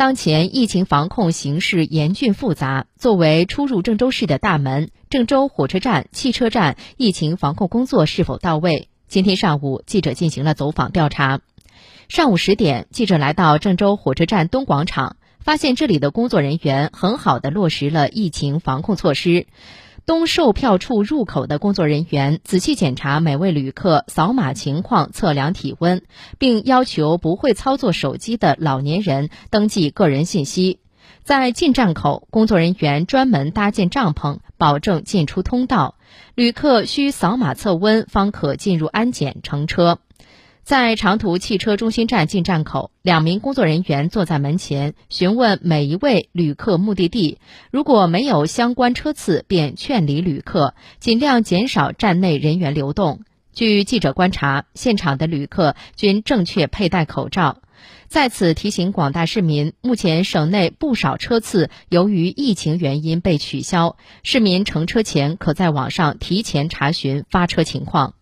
当前疫情防控形势严峻复杂，作为出入郑州市的大门，郑州火车站、汽车站疫情防控工作是否到位？今天上午，记者进行了走访调查。上午十点，记者来到郑州火车站东广场，发现这里的工作人员很好的落实了疫情防控措施。东售票处入口的工作人员仔细检查每位旅客扫码情况，测量体温，并要求不会操作手机的老年人登记个人信息。在进站口，工作人员专门搭建帐篷，保证进出通道。旅客需扫码测温，方可进入安检乘车。在长途汽车中心站进站口，两名工作人员坐在门前，询问每一位旅客目的地。如果没有相关车次，便劝离旅客，尽量减少站内人员流动。据记者观察，现场的旅客均正确佩戴口罩。在此提醒广大市民，目前省内不少车次由于疫情原因被取消，市民乘车前可在网上提前查询发车情况。